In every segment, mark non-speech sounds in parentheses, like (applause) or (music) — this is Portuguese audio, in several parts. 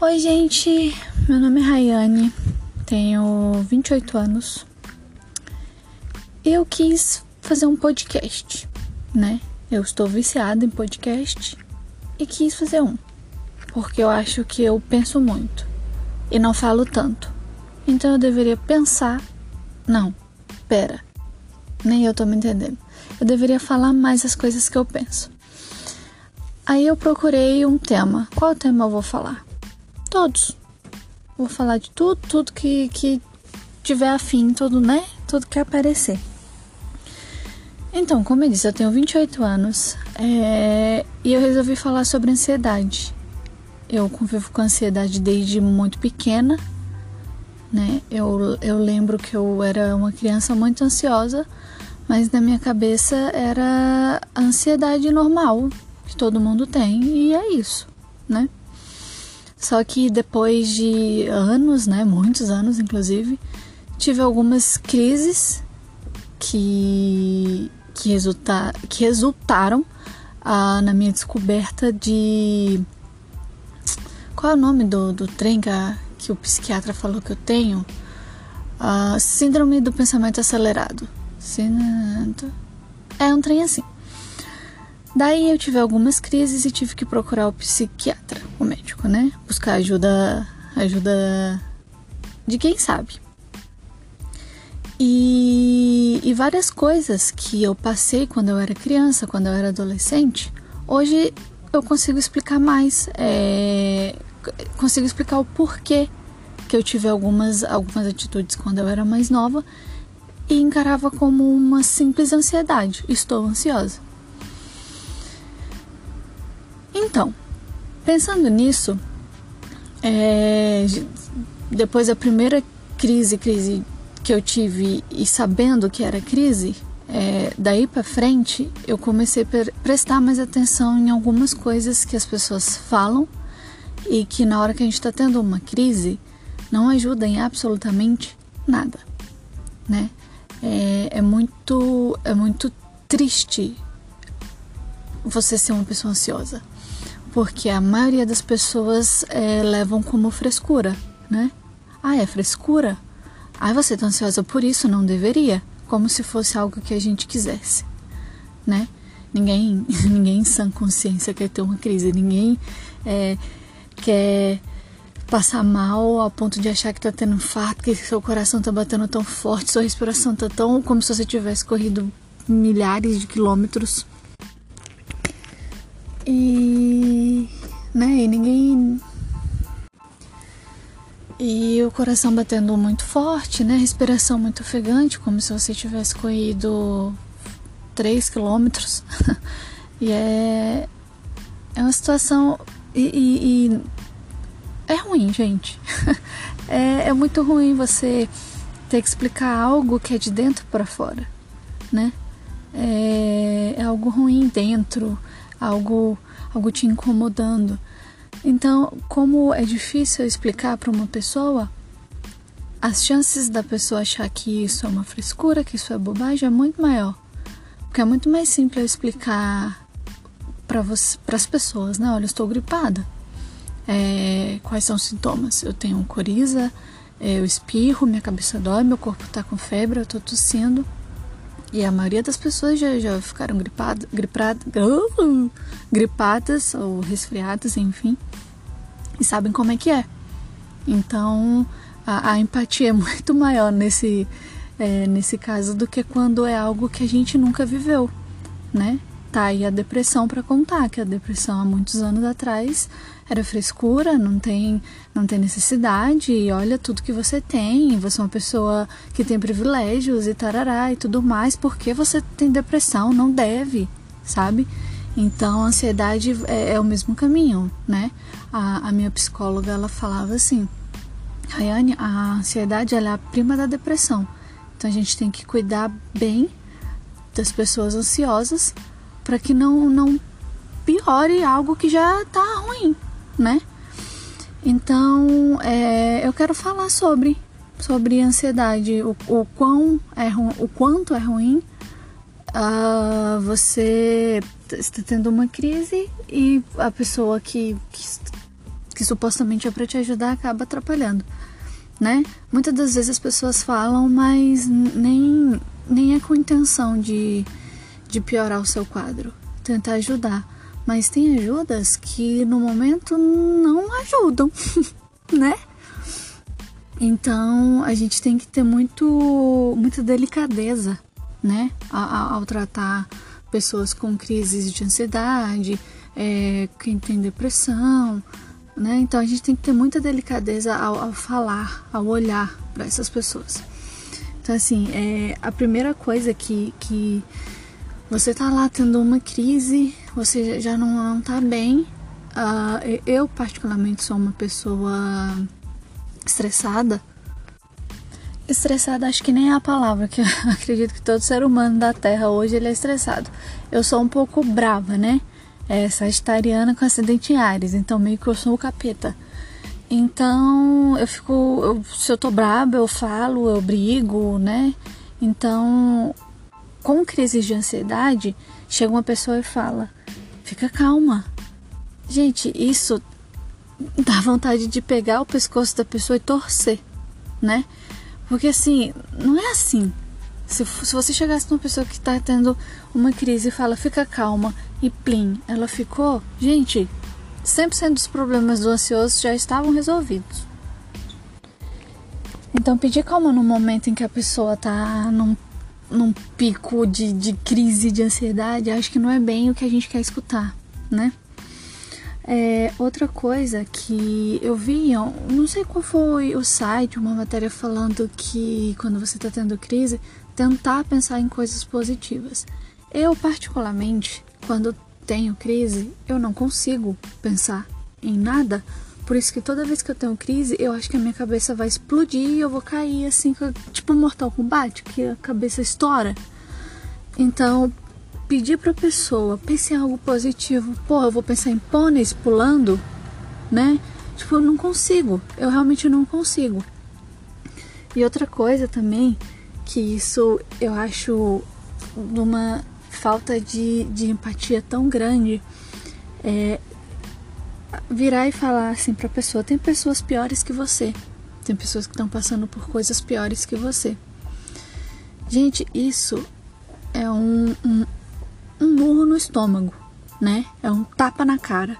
Oi, gente. Meu nome é Rayane, tenho 28 anos. Eu quis fazer um podcast, né? Eu estou viciada em podcast e quis fazer um, porque eu acho que eu penso muito e não falo tanto. Então eu deveria pensar. Não, pera, nem eu tô me entendendo. Eu deveria falar mais as coisas que eu penso. Aí eu procurei um tema. Qual tema eu vou falar? Todos. Vou falar de tudo, tudo que, que tiver afim, tudo, né? Tudo que aparecer. Então, como eu disse, eu tenho 28 anos é, e eu resolvi falar sobre ansiedade. Eu convivo com ansiedade desde muito pequena, né? Eu, eu lembro que eu era uma criança muito ansiosa, mas na minha cabeça era ansiedade normal, que todo mundo tem e é isso, né? Só que depois de anos, né, muitos anos inclusive, tive algumas crises que que, resulta, que resultaram ah, na minha descoberta de qual é o nome do, do trem que, a, que o psiquiatra falou que eu tenho? Ah, síndrome do pensamento acelerado. É um trem assim. Daí eu tive algumas crises e tive que procurar o psiquiatra, o médico, né? Buscar ajuda, ajuda de quem sabe. E, e várias coisas que eu passei quando eu era criança, quando eu era adolescente, hoje eu consigo explicar mais, é, consigo explicar o porquê que eu tive algumas, algumas atitudes quando eu era mais nova e encarava como uma simples ansiedade. Estou ansiosa. Então, pensando nisso, é, depois da primeira crise, crise que eu tive e sabendo que era crise, é, daí para frente eu comecei a prestar mais atenção em algumas coisas que as pessoas falam e que na hora que a gente está tendo uma crise não ajuda em absolutamente nada, né? É, é muito é muito triste você ser uma pessoa ansiosa porque a maioria das pessoas é, levam como frescura, né? Ah, é frescura? Ah, você tá ansiosa por isso? Não deveria. Como se fosse algo que a gente quisesse, né? Ninguém, (laughs) ninguém em sã consciência quer ter uma crise. Ninguém é, quer passar mal ao ponto de achar que tá tendo um infarto, que seu coração tá batendo tão forte, sua respiração tá tão como se você tivesse corrido milhares de quilômetros. E, né, e ninguém e o coração batendo muito forte, né? Respiração muito ofegante, como se você tivesse corrido 3 quilômetros. (laughs) e é, é uma situação. E, e, e é ruim, gente. (laughs) é, é muito ruim você ter que explicar algo que é de dentro para fora, né? É, é algo ruim dentro, algo, algo te incomodando. Então, como é difícil explicar para uma pessoa, as chances da pessoa achar que isso é uma frescura, que isso é bobagem, é muito maior. Porque é muito mais simples eu explicar para as pessoas, né? Olha, eu estou gripada. É, quais são os sintomas? Eu tenho coriza, é, eu espirro, minha cabeça dói, meu corpo está com febre, eu estou tossindo. E a maioria das pessoas já, já ficaram gripadas, gripada, (laughs) uh, gripadas ou resfriadas, enfim, e sabem como é que é. Então a, a empatia é (laughs) muito maior nesse, é, nesse caso do que quando é algo que a gente nunca viveu, né? Tá aí a depressão para contar, que a depressão há muitos anos atrás era frescura, não tem, não tem necessidade, e olha tudo que você tem, você é uma pessoa que tem privilégios e tarará e tudo mais, porque você tem depressão, não deve, sabe? Então, a ansiedade é, é o mesmo caminho, né? A, a, minha psicóloga, ela falava assim, Rayane, a ansiedade é a prima da depressão, então a gente tem que cuidar bem das pessoas ansiosas para que não, não piore algo que já está ruim, né? Então, é, eu quero falar sobre sobre ansiedade, o, o quão é o quanto é ruim uh, você está tendo uma crise e a pessoa que, que, que supostamente é para te ajudar acaba atrapalhando, né? Muitas das vezes as pessoas falam, mas nem, nem é com intenção de, de piorar o seu quadro, tentar ajudar. Mas tem ajudas que no momento não ajudam, (laughs) né? Então a gente tem que ter muito, muita delicadeza, né? Ao, ao tratar pessoas com crises de ansiedade, é, quem tem depressão, né? Então a gente tem que ter muita delicadeza ao, ao falar, ao olhar para essas pessoas. Então assim, é, a primeira coisa que, que você tá lá tendo uma crise, você já não, não tá bem. Uh, eu, particularmente, sou uma pessoa estressada. Estressada acho que nem é a palavra, que eu (laughs) acredito que todo ser humano da Terra hoje ele é estressado. Eu sou um pouco brava, né? É sagitariana com acidente em Ares, então meio que eu sou o capeta. Então eu fico. Eu, se eu tô brava, eu falo, eu brigo, né? Então com crises de ansiedade, chega uma pessoa e fala: fica calma. Gente, isso dá vontade de pegar o pescoço da pessoa e torcer, né? Porque assim, não é assim. Se, se você chegasse numa pessoa que está tendo uma crise e fala, fica calma, e plim, ela ficou, gente, 100% dos problemas do ansioso já estavam resolvidos. Então, pedir calma no momento em que a pessoa está num num pico de, de crise de ansiedade, acho que não é bem o que a gente quer escutar, né? É, outra coisa que eu vi, não sei qual foi o site, uma matéria falando que quando você está tendo crise, tentar pensar em coisas positivas. Eu, particularmente, quando tenho crise, eu não consigo pensar em nada por isso que toda vez que eu tenho crise, eu acho que a minha cabeça vai explodir e eu vou cair assim, tipo Mortal Kombat, que a cabeça estoura. Então, pedir pra pessoa, pense em algo positivo. Pô, eu vou pensar em pôneis pulando, né? Tipo, eu não consigo. Eu realmente não consigo. E outra coisa também, que isso eu acho uma falta de, de empatia tão grande, é virar e falar assim pra pessoa: tem pessoas piores que você, tem pessoas que estão passando por coisas piores que você. Gente, isso é um, um, um murro no estômago, né? É um tapa na cara.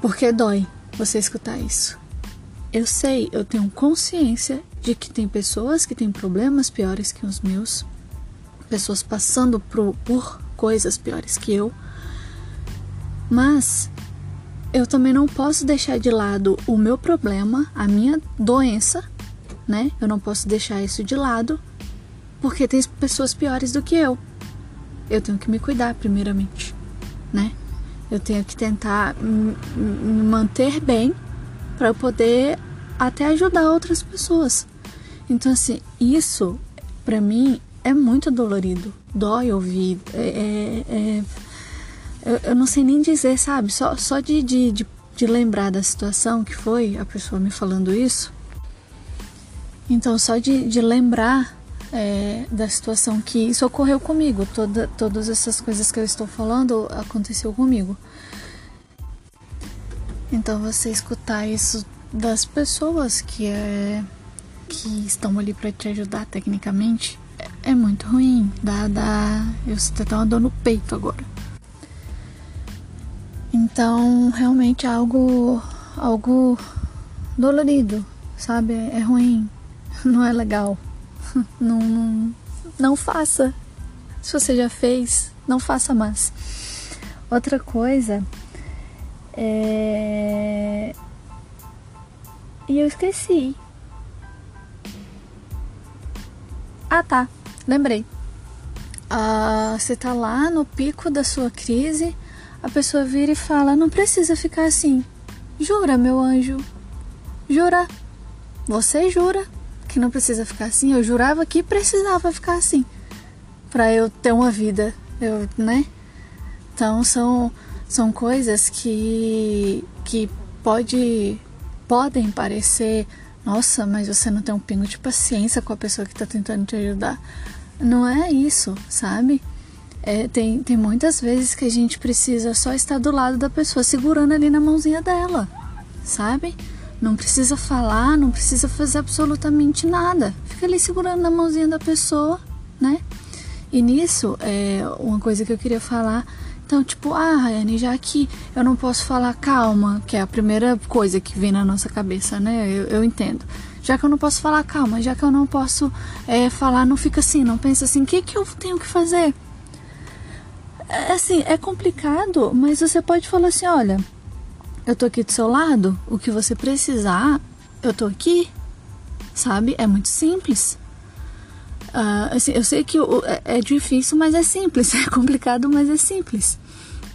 Porque dói você escutar isso. Eu sei, eu tenho consciência de que tem pessoas que têm problemas piores que os meus, pessoas passando por, por coisas piores que eu, mas eu também não posso deixar de lado o meu problema, a minha doença, né? Eu não posso deixar isso de lado, porque tem pessoas piores do que eu. Eu tenho que me cuidar primeiramente, né? Eu tenho que tentar me manter bem para poder até ajudar outras pessoas. Então assim, isso para mim é muito dolorido, dói ouvir, é, é, é eu, eu não sei nem dizer, sabe? Só, só de, de, de, de lembrar da situação que foi a pessoa me falando isso. Então, só de, de lembrar é, da situação que isso ocorreu comigo, toda, todas essas coisas que eu estou falando aconteceu comigo. Então, você escutar isso das pessoas que, é, que estão ali para te ajudar tecnicamente é, é muito ruim. Dá, dá, eu sinto até uma dor no peito agora. Então, realmente é algo, algo dolorido, sabe? É ruim, (laughs) não é legal. (laughs) Não, não, não faça. Se você já fez, não faça mais. Outra coisa é. E eu esqueci. Ah, tá. Lembrei. Ah, você tá lá no pico da sua crise a pessoa vira e fala: Não precisa ficar assim. Jura, meu anjo? Jura? Você jura que não precisa ficar assim? Eu jurava que precisava ficar assim para eu ter uma vida, eu, né? Então são são coisas que que pode podem parecer, nossa, mas você não tem um pingo de paciência com a pessoa que está tentando te ajudar. não é isso, sabe? É, tem, tem muitas vezes que a gente precisa só estar do lado da pessoa, segurando ali na mãozinha dela, sabe? Não precisa falar, não precisa fazer absolutamente nada. Fica ali segurando na mãozinha da pessoa, né? E nisso, é uma coisa que eu queria falar. Então, tipo, ah, Rayane, já que eu não posso falar calma, que é a primeira coisa que vem na nossa cabeça, né? Eu, eu entendo. Já que eu não posso falar calma, já que eu não posso é, falar, não fica assim, não pensa assim, o que, que eu tenho que fazer? É, assim, é complicado, mas você pode falar assim: olha, eu tô aqui do seu lado, o que você precisar, eu tô aqui, sabe? É muito simples. Uh, assim, eu sei que é, é difícil, mas é simples. (laughs) É complicado, mas é simples.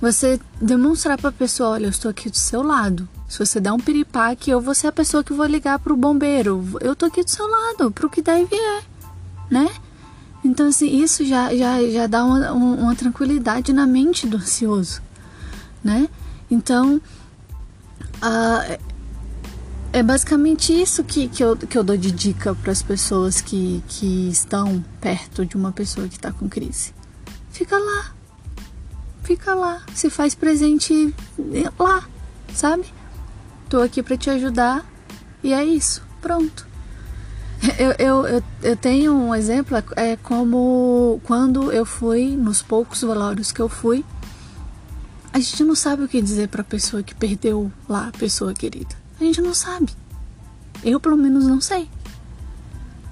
Você demonstrar para a pessoa: olha, eu estou aqui do seu lado. Se você der um piripaque, eu vou ser a pessoa que vou ligar pro bombeiro. Eu tô aqui do seu lado, pro que der e vier, né? Então, assim, isso já, já, já dá uma, uma tranquilidade na mente do ansioso, né? Então, uh, é basicamente isso que, que, eu, que eu dou de dica para as pessoas que, que estão perto de uma pessoa que está com crise. Fica lá, fica lá, se faz presente lá, sabe? Tô aqui para te ajudar e é isso, pronto. Eu, eu, eu, eu, tenho um exemplo, é como quando eu fui, nos poucos velórios que eu fui, a gente não sabe o que dizer para a pessoa que perdeu lá a pessoa querida. A gente não sabe. Eu, pelo menos, não sei.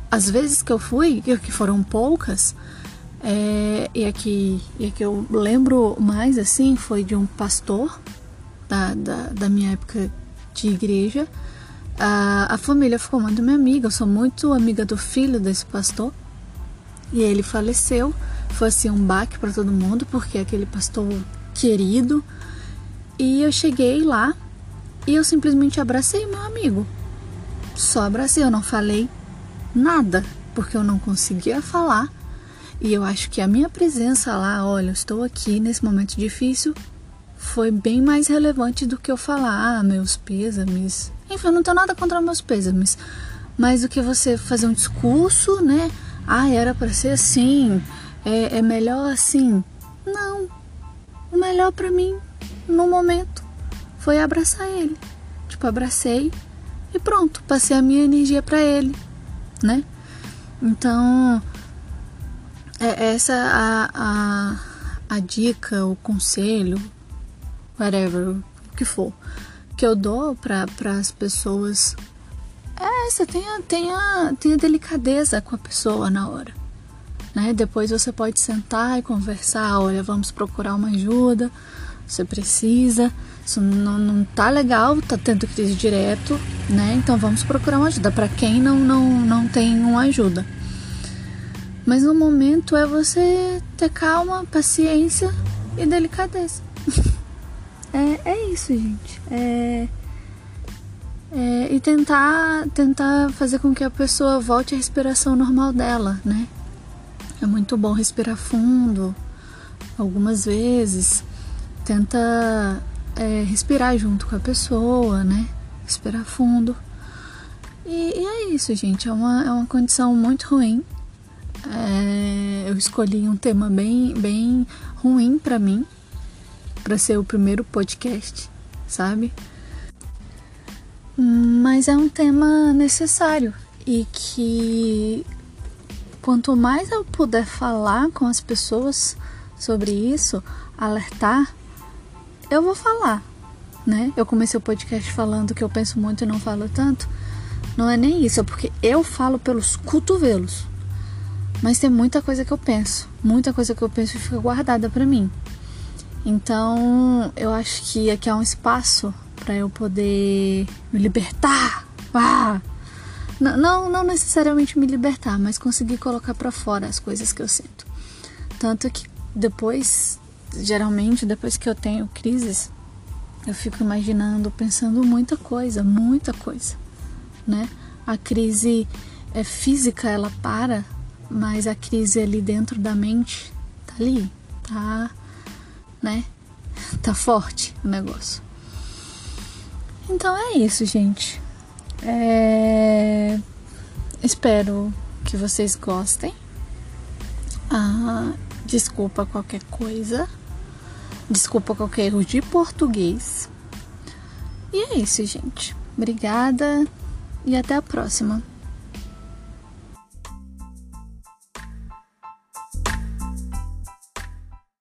As vezes que eu fui, que foram poucas, é, e, a que, e que eu lembro mais assim foi de um pastor da, da, da minha época de igreja a, a família ficou muito minha amiga, eu sou muito amiga do filho desse pastor. E ele faleceu. Foi assim um baque para todo mundo, porque é aquele pastor querido. E eu cheguei lá e eu simplesmente abracei meu amigo. Só abracei, eu não falei nada, porque eu não conseguia falar. E eu acho que a minha presença lá, olha, eu estou aqui nesse momento difícil, foi bem mais relevante do que eu falar, ah, meus pêsames, enfim, eu não tenho nada contra meus pêsames. Mas do que você fazer um discurso, né? Ah, era para ser assim, é, é melhor assim. Não. O melhor para mim, no momento, foi abraçar ele. Tipo, abracei e pronto, passei a minha energia para ele, né? Então, é essa a, a, a dica, o conselho, whatever, o que for que eu dou para as pessoas é essa, tenha, tenha, tenha delicadeza com a pessoa na hora. Né? Depois você pode sentar e conversar, olha, vamos procurar uma ajuda, você precisa, isso não, não tá legal, tá tendo crise direto, né? Então vamos procurar uma ajuda para quem não, não, não tem uma ajuda. Mas no momento é você ter calma, paciência e delicadeza. (laughs) É, é isso, gente. É, é, e tentar, tentar fazer com que a pessoa volte à respiração normal dela, né? É muito bom respirar fundo algumas vezes. Tenta é, respirar junto com a pessoa, né? Respirar fundo. E, e, é isso, gente. É uma, é uma condição muito ruim. É, eu escolhi um tema bem, bem ruim para mim, para ser o primeiro podcast, sabe? Mas é um tema necessário e que quanto mais eu puder falar com as pessoas sobre isso, alertar, eu vou falar, né? Eu comecei o podcast falando que eu penso muito e não falo tanto. Não é nem isso, é porque eu falo pelos cotovelos. Mas tem muita coisa que eu penso, muita coisa que eu penso e fica guardada para mim. Então, eu acho que aqui é um espaço para eu poder me libertar. Ah! Não, não, não necessariamente me libertar, mas conseguir colocar para fora as coisas que eu sinto. Tanto que depois, geralmente, depois que eu tenho crises, eu fico imaginando, pensando muita coisa, muita coisa, né? A crise é física, ela para, mas a crise ali dentro da mente tá ali, tá né? Tá forte o negócio. Então é isso, gente. É... Espero que vocês gostem. Ah, desculpa qualquer coisa. Desculpa qualquer erro de português. E é isso, gente. Obrigada e até a próxima.